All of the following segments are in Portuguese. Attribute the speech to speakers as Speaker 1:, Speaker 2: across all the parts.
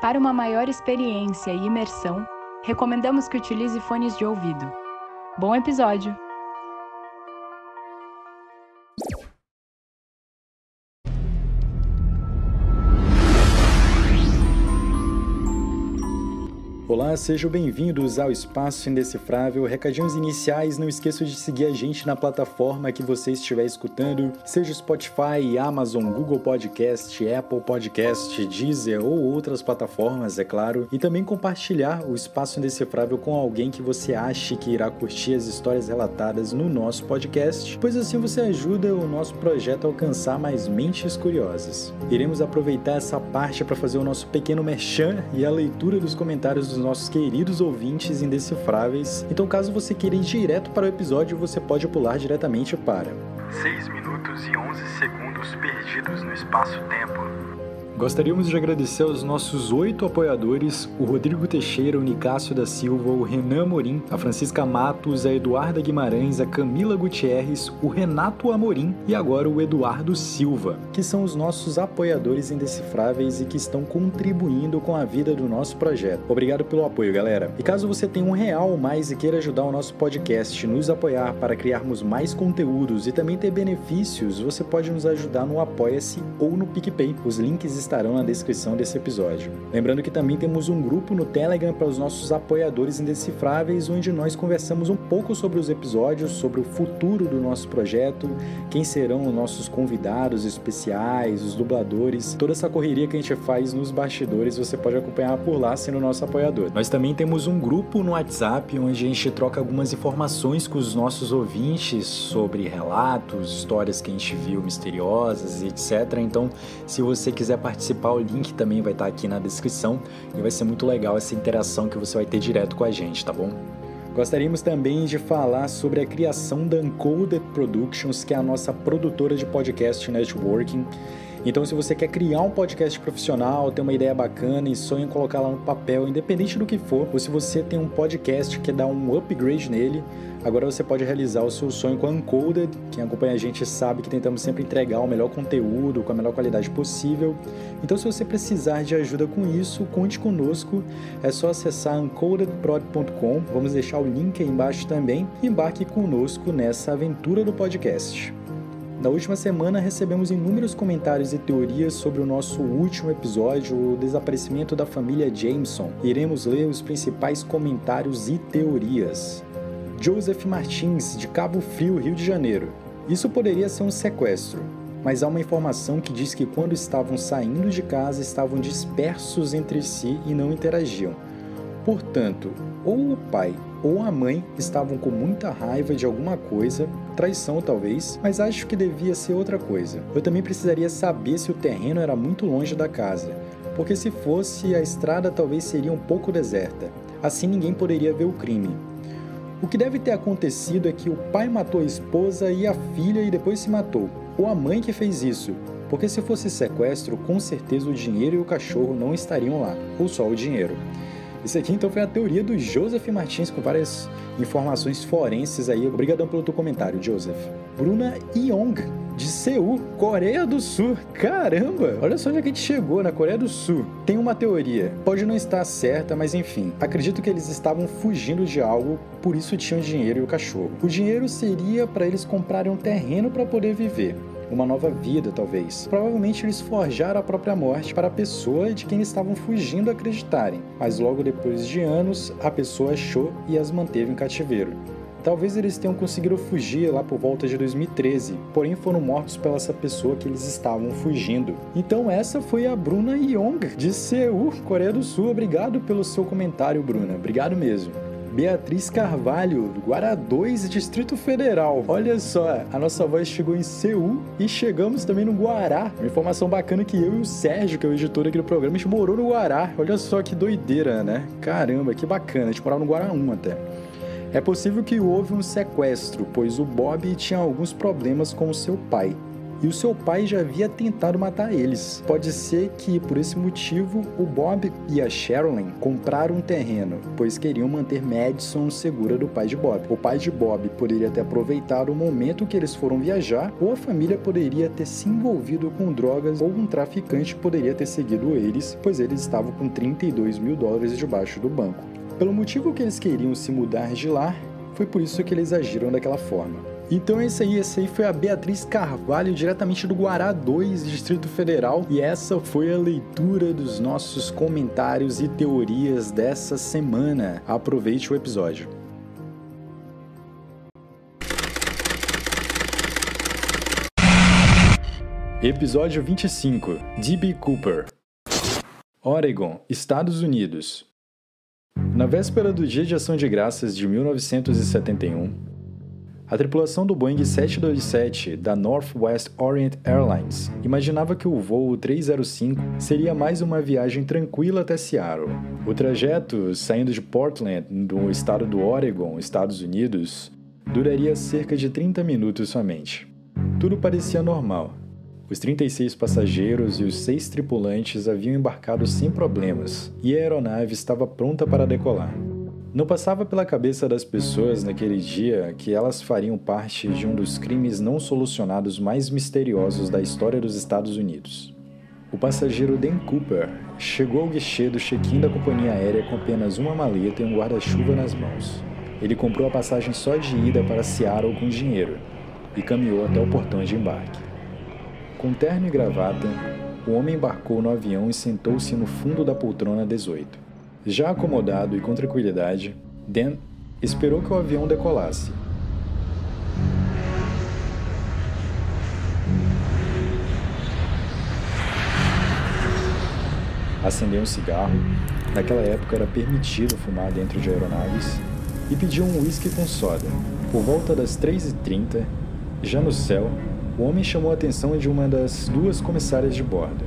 Speaker 1: Para uma maior experiência e imersão, recomendamos que utilize fones de ouvido. Bom episódio!
Speaker 2: Olá, sejam bem-vindos ao Espaço Indecifrável. Recadinhos iniciais, não esqueça de seguir a gente na plataforma que você estiver escutando, seja Spotify, Amazon, Google Podcast, Apple Podcast, Deezer ou outras plataformas, é claro, e também compartilhar o Espaço Indecifrável com alguém que você ache que irá curtir as histórias relatadas no nosso podcast, pois assim você ajuda o nosso projeto a alcançar mais mentes curiosas. Iremos aproveitar essa parte para fazer o nosso pequeno merchan e a leitura dos comentários dos nossos queridos ouvintes indecifráveis. Então, caso você queira ir direto para o episódio, você pode pular diretamente para
Speaker 3: 6 minutos e 11 segundos perdidos no espaço-tempo.
Speaker 2: Gostaríamos de agradecer aos nossos oito apoiadores: o Rodrigo Teixeira, o Nicásio da Silva, o Renan Amorim, a Francisca Matos, a Eduarda Guimarães, a Camila Gutierrez, o Renato Amorim e agora o Eduardo Silva, que são os nossos apoiadores indecifráveis e que estão contribuindo com a vida do nosso projeto. Obrigado pelo apoio, galera. E caso você tenha um real ou mais e queira ajudar o nosso podcast, nos apoiar para criarmos mais conteúdos e também ter benefícios, você pode nos ajudar no Apoia-se ou no PicPay. Os links estarão na descrição desse episódio. Lembrando que também temos um grupo no Telegram para os nossos apoiadores indecifráveis, onde nós conversamos um pouco sobre os episódios, sobre o futuro do nosso projeto, quem serão os nossos convidados especiais, os dubladores, toda essa correria que a gente faz nos bastidores, você pode acompanhar por lá sendo nosso apoiador. Nós também temos um grupo no WhatsApp onde a gente troca algumas informações com os nossos ouvintes sobre relatos, histórias que a gente viu misteriosas e etc. Então, se você quiser participar participar, o link também vai estar aqui na descrição e vai ser muito legal essa interação que você vai ter direto com a gente, tá bom? Gostaríamos também de falar sobre a criação da Uncoded Productions, que é a nossa produtora de podcast networking. Então, se você quer criar um podcast profissional, ter uma ideia bacana e sonha em colocar lá no papel, independente do que for, ou se você tem um podcast que dar um upgrade nele, agora você pode realizar o seu sonho com a Uncoded. Quem acompanha a gente sabe que tentamos sempre entregar o melhor conteúdo com a melhor qualidade possível. Então, se você precisar de ajuda com isso, conte conosco. É só acessar uncodedprod.com. Vamos deixar o link aí embaixo também. Embarque conosco nessa aventura do podcast. Na última semana recebemos inúmeros comentários e teorias sobre o nosso último episódio, o desaparecimento da família Jameson. Iremos ler os principais comentários e teorias. Joseph Martins, de Cabo Frio, Rio de Janeiro. Isso poderia ser um sequestro, mas há uma informação que diz que quando estavam saindo de casa estavam dispersos entre si e não interagiam. Portanto, ou o pai ou a mãe estavam com muita raiva de alguma coisa, traição talvez, mas acho que devia ser outra coisa. Eu também precisaria saber se o terreno era muito longe da casa, porque se fosse, a estrada talvez seria um pouco deserta. Assim ninguém poderia ver o crime. O que deve ter acontecido é que o pai matou a esposa e a filha e depois se matou, ou a mãe que fez isso, porque se fosse sequestro, com certeza o dinheiro e o cachorro não estariam lá, ou só o dinheiro. Isso aqui então foi a teoria do Joseph Martins com várias informações forenses aí. Obrigadão pelo teu comentário, Joseph. Bruna Yong, de Seul, Coreia do Sul. Caramba! Olha só onde a gente chegou, na Coreia do Sul. Tem uma teoria. Pode não estar certa, mas enfim. Acredito que eles estavam fugindo de algo, por isso tinham dinheiro e o cachorro. O dinheiro seria para eles comprarem um terreno para poder viver uma nova vida, talvez. Provavelmente eles forjaram a própria morte para a pessoa de quem estavam fugindo acreditarem, mas logo depois de anos, a pessoa achou e as manteve em cativeiro. Talvez eles tenham conseguido fugir lá por volta de 2013, porém foram mortos pela essa pessoa que eles estavam fugindo. Então essa foi a Bruna Yong, de Seul, Coreia do Sul. Obrigado pelo seu comentário, Bruna. Obrigado mesmo. Beatriz Carvalho, Guará 2, Distrito Federal. Olha só, a nossa voz chegou em Seul e chegamos também no Guará. Uma informação bacana que eu e o Sérgio, que é o editor aqui do programa, a gente morou no Guará. Olha só que doideira, né? Caramba, que bacana. A gente morava no Guará 1 até. É possível que houve um sequestro, pois o Bob tinha alguns problemas com o seu pai. E o seu pai já havia tentado matar eles. Pode ser que, por esse motivo, o Bob e a Sherilyn compraram um terreno, pois queriam manter Madison segura do pai de Bob. O pai de Bob poderia ter aproveitado o momento que eles foram viajar, ou a família poderia ter se envolvido com drogas, ou um traficante poderia ter seguido eles, pois eles estavam com 32 mil dólares debaixo do banco. Pelo motivo que eles queriam se mudar de lá, foi por isso que eles agiram daquela forma. Então é isso aí, essa aí foi a Beatriz Carvalho, diretamente do Guará 2, Distrito Federal, e essa foi a leitura dos nossos comentários e teorias dessa semana. Aproveite o episódio. Episódio 25 D.B. Cooper Oregon, Estados Unidos na véspera do Dia de Ação de Graças de 1971, a tripulação do Boeing 727 da Northwest Orient Airlines imaginava que o voo 305 seria mais uma viagem tranquila até Seattle. O trajeto, saindo de Portland, no estado do Oregon, Estados Unidos, duraria cerca de 30 minutos somente. Tudo parecia normal, os 36 passageiros e os seis tripulantes haviam embarcado sem problemas e a aeronave estava pronta para decolar. Não passava pela cabeça das pessoas naquele dia que elas fariam parte de um dos crimes não solucionados mais misteriosos da história dos Estados Unidos. O passageiro Dan Cooper chegou ao guichê do check-in da companhia aérea com apenas uma maleta e um guarda-chuva nas mãos. Ele comprou a passagem só de ida para Seattle com dinheiro e caminhou até o portão de embarque. Com terno e gravata, o homem embarcou no avião e sentou-se no fundo da poltrona 18. Já acomodado e com tranquilidade, Dan esperou que o avião decolasse. Acendeu um cigarro, naquela época era permitido fumar dentro de aeronaves, e pediu um whisky com soda. Por volta das 3h30, já no céu, o homem chamou a atenção de uma das duas comissárias de bordo,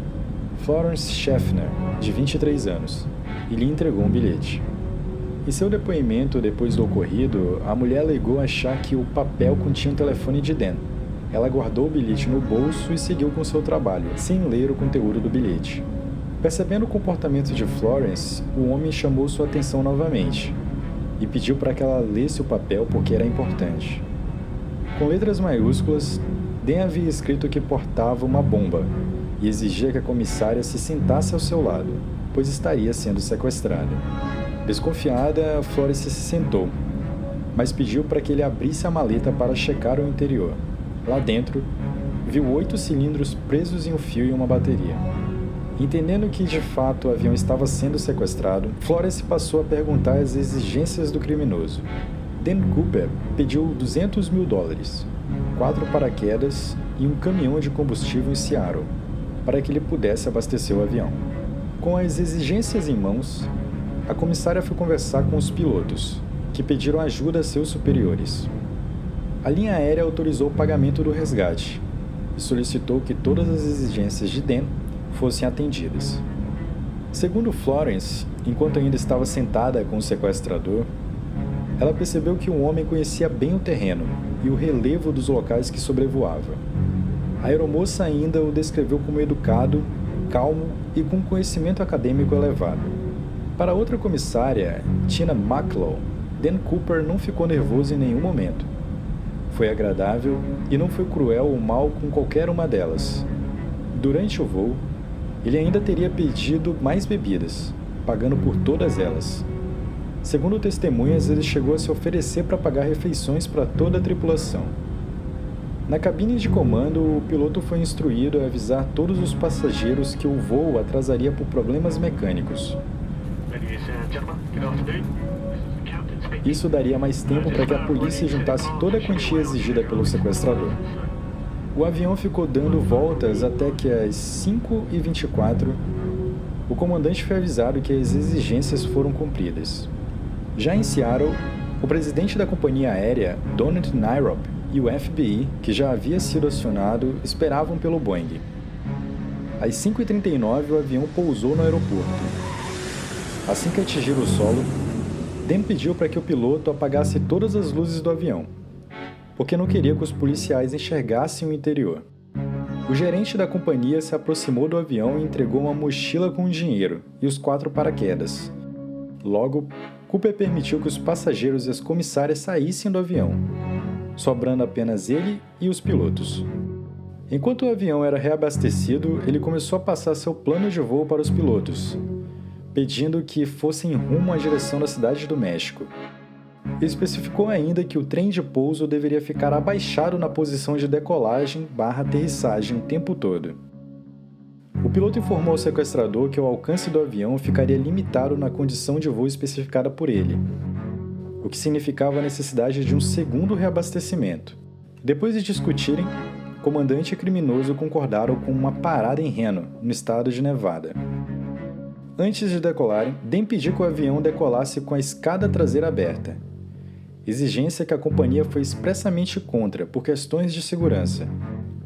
Speaker 2: Florence Scheffner, de 23 anos, e lhe entregou um bilhete. Em seu depoimento depois do ocorrido, a mulher alegou achar que o papel continha um telefone de Dan. Ela guardou o bilhete no bolso e seguiu com seu trabalho, sem ler o conteúdo do bilhete. Percebendo o comportamento de Florence, o homem chamou sua atenção novamente e pediu para que ela lesse o papel porque era importante. Com letras maiúsculas, Dan havia escrito que portava uma bomba e exigia que a comissária se sentasse ao seu lado, pois estaria sendo sequestrada. Desconfiada, Florence se sentou, mas pediu para que ele abrisse a maleta para checar o interior. Lá dentro, viu oito cilindros presos em um fio e uma bateria. Entendendo que de fato o avião estava sendo sequestrado, Florence passou a perguntar as exigências do criminoso. Dan Cooper pediu 200 mil dólares, quatro paraquedas e um caminhão de combustível em Seattle, para que ele pudesse abastecer o avião. Com as exigências em mãos, a comissária foi conversar com os pilotos, que pediram ajuda a seus superiores. A linha aérea autorizou o pagamento do resgate e solicitou que todas as exigências de Dan fossem atendidas. Segundo Florence, enquanto ainda estava sentada com o sequestrador, ela percebeu que o homem conhecia bem o terreno e o relevo dos locais que sobrevoava. A aeromoça ainda o descreveu como educado, calmo e com conhecimento acadêmico elevado. Para outra comissária, Tina Maclow, Dan Cooper não ficou nervoso em nenhum momento. Foi agradável e não foi cruel ou mal com qualquer uma delas. Durante o voo, ele ainda teria pedido mais bebidas, pagando por todas elas. Segundo testemunhas, ele chegou a se oferecer para pagar refeições para toda a tripulação. Na cabine de comando, o piloto foi instruído a avisar todos os passageiros que o voo atrasaria por problemas mecânicos. Isso daria mais tempo para que a polícia juntasse toda a quantia exigida pelo sequestrador. O avião ficou dando voltas até que às 5h24 o comandante foi avisado que as exigências foram cumpridas. Já em Seattle, o presidente da companhia aérea, Donald Nyrop, e o FBI, que já havia sido acionado, esperavam pelo Boeing. Às 5h39, o avião pousou no aeroporto. Assim que atingiu o solo, Dan pediu para que o piloto apagasse todas as luzes do avião, porque não queria que os policiais enxergassem o interior. O gerente da companhia se aproximou do avião e entregou uma mochila com dinheiro e os quatro paraquedas. Logo, Cooper permitiu que os passageiros e as comissárias saíssem do avião, sobrando apenas ele e os pilotos. Enquanto o avião era reabastecido, ele começou a passar seu plano de voo para os pilotos, pedindo que fossem rumo à direção da cidade do México. Ele especificou ainda que o trem de pouso deveria ficar abaixado na posição de decolagem barra aterrissagem o tempo todo. O piloto informou ao sequestrador que o alcance do avião ficaria limitado na condição de voo especificada por ele, o que significava a necessidade de um segundo reabastecimento. Depois de discutirem, comandante e criminoso concordaram com uma parada em Reno, no estado de Nevada. Antes de decolarem, Den pediu que o avião decolasse com a escada traseira aberta, exigência que a companhia foi expressamente contra por questões de segurança.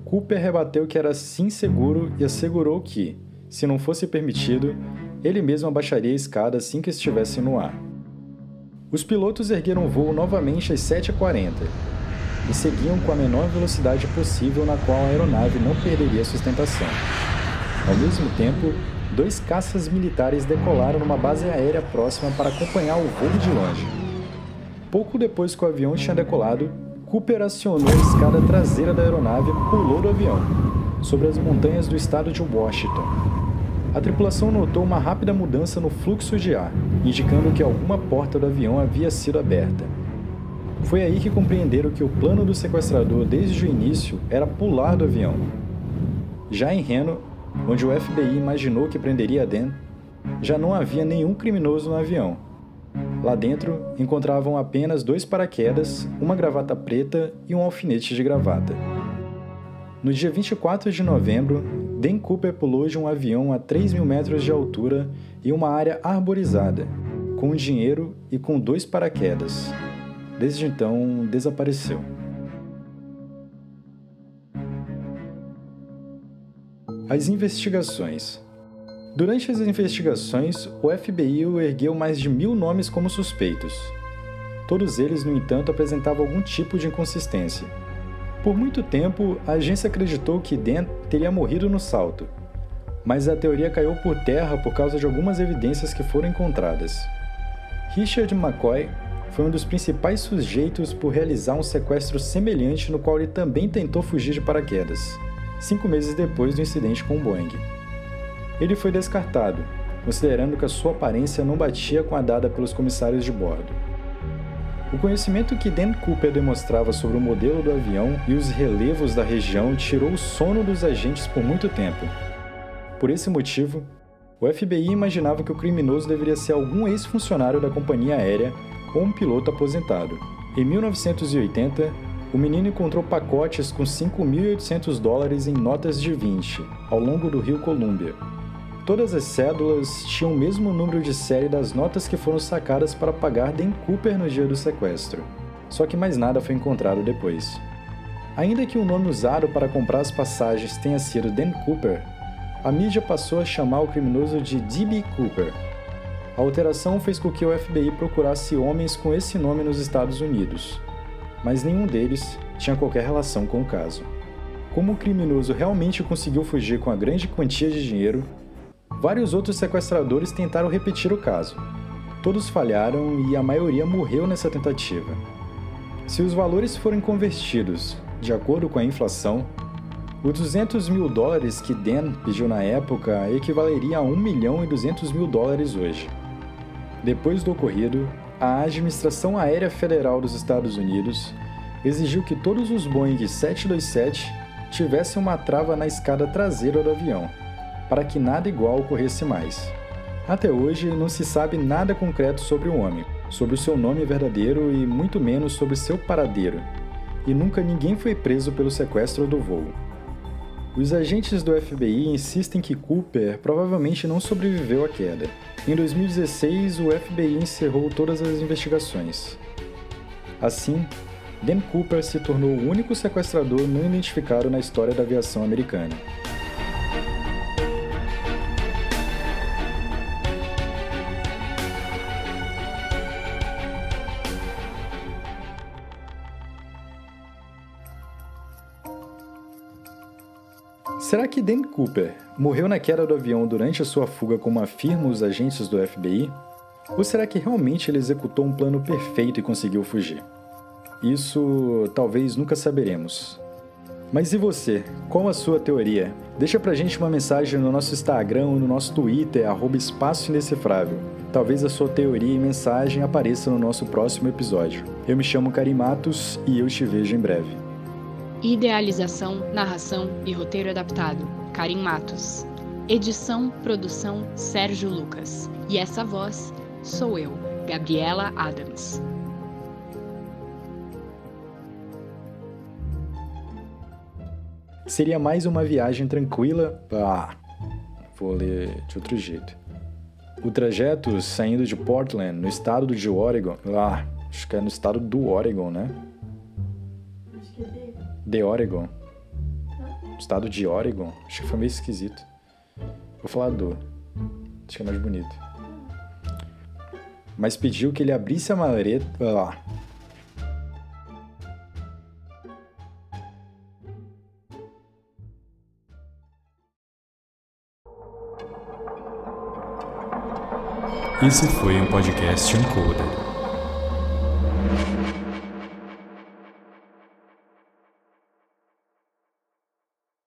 Speaker 2: Cooper rebateu que era sim seguro e assegurou que, se não fosse permitido, ele mesmo abaixaria a escada assim que estivesse no ar. Os pilotos ergueram o voo novamente às 7h40 e seguiam com a menor velocidade possível na qual a aeronave não perderia sustentação. Ao mesmo tempo, dois caças militares decolaram numa base aérea próxima para acompanhar o voo de longe. Pouco depois que o avião tinha decolado, Cooper acionou a escada traseira da aeronave e pulou do avião, sobre as montanhas do estado de Washington. A tripulação notou uma rápida mudança no fluxo de ar, indicando que alguma porta do avião havia sido aberta. Foi aí que compreenderam que o plano do sequestrador desde o início era pular do avião. Já em Reno, onde o FBI imaginou que prenderia Dan, já não havia nenhum criminoso no avião, Lá dentro encontravam apenas dois paraquedas, uma gravata preta e um alfinete de gravata. No dia 24 de novembro, Dan Cooper pulou de um avião a 3 mil metros de altura em uma área arborizada, com dinheiro e com dois paraquedas. Desde então, desapareceu. As investigações. Durante as investigações, o FBI ergueu mais de mil nomes como suspeitos. Todos eles, no entanto, apresentavam algum tipo de inconsistência. Por muito tempo, a agência acreditou que Dan teria morrido no salto, mas a teoria caiu por terra por causa de algumas evidências que foram encontradas. Richard McCoy foi um dos principais sujeitos por realizar um sequestro semelhante no qual ele também tentou fugir de paraquedas, cinco meses depois do incidente com o Boeing. Ele foi descartado, considerando que a sua aparência não batia com a dada pelos comissários de bordo. O conhecimento que Dan Cooper demonstrava sobre o modelo do avião e os relevos da região tirou o sono dos agentes por muito tempo. Por esse motivo, o FBI imaginava que o criminoso deveria ser algum ex-funcionário da companhia aérea ou um piloto aposentado. Em 1980, o menino encontrou pacotes com 5.800 dólares em notas de 20 ao longo do rio Columbia, Todas as cédulas tinham o mesmo número de série das notas que foram sacadas para pagar Dan Cooper no dia do sequestro. Só que mais nada foi encontrado depois. Ainda que o nome usado para comprar as passagens tenha sido Dan Cooper, a mídia passou a chamar o criminoso de D.B. Cooper. A alteração fez com que o FBI procurasse homens com esse nome nos Estados Unidos, mas nenhum deles tinha qualquer relação com o caso. Como o criminoso realmente conseguiu fugir com a grande quantia de dinheiro, Vários outros sequestradores tentaram repetir o caso. Todos falharam e a maioria morreu nessa tentativa. Se os valores forem convertidos de acordo com a inflação, os 200 mil dólares que Dan pediu na época equivaleria a 1 milhão e 200 mil dólares hoje. Depois do ocorrido, a Administração Aérea Federal dos Estados Unidos exigiu que todos os Boeing 727 tivessem uma trava na escada traseira do avião, para que nada igual ocorresse mais. Até hoje, não se sabe nada concreto sobre o homem, sobre o seu nome verdadeiro e muito menos sobre seu paradeiro, e nunca ninguém foi preso pelo sequestro do voo. Os agentes do FBI insistem que Cooper provavelmente não sobreviveu à queda. Em 2016, o FBI encerrou todas as investigações. Assim, Dan Cooper se tornou o único sequestrador não identificado na história da aviação americana. Será que Dan Cooper morreu na queda do avião durante a sua fuga como afirmam os agentes do FBI? Ou será que realmente ele executou um plano perfeito e conseguiu fugir? Isso talvez nunca saberemos. Mas e você? Qual a sua teoria? Deixa pra gente uma mensagem no nosso Instagram ou no nosso Twitter, Espaço Indecifrável. Talvez a sua teoria e mensagem apareça no nosso próximo episódio. Eu me chamo Karim Matos e eu te vejo em breve.
Speaker 1: Idealização, narração e roteiro adaptado: Karim Matos. Edição, produção: Sérgio Lucas. E essa voz sou eu, Gabriela Adams.
Speaker 2: Seria mais uma viagem tranquila. Ah, vou ler de outro jeito. O trajeto saindo de Portland, no estado de Oregon. Ah, acho que é no estado do Oregon, né? De Oregon. Estado de Oregon. Acho que foi meio esquisito. Vou falar do. Acho que é mais bonito. Mas pediu que ele abrisse a maleta. Ah.
Speaker 4: Esse foi um podcast Uncoder.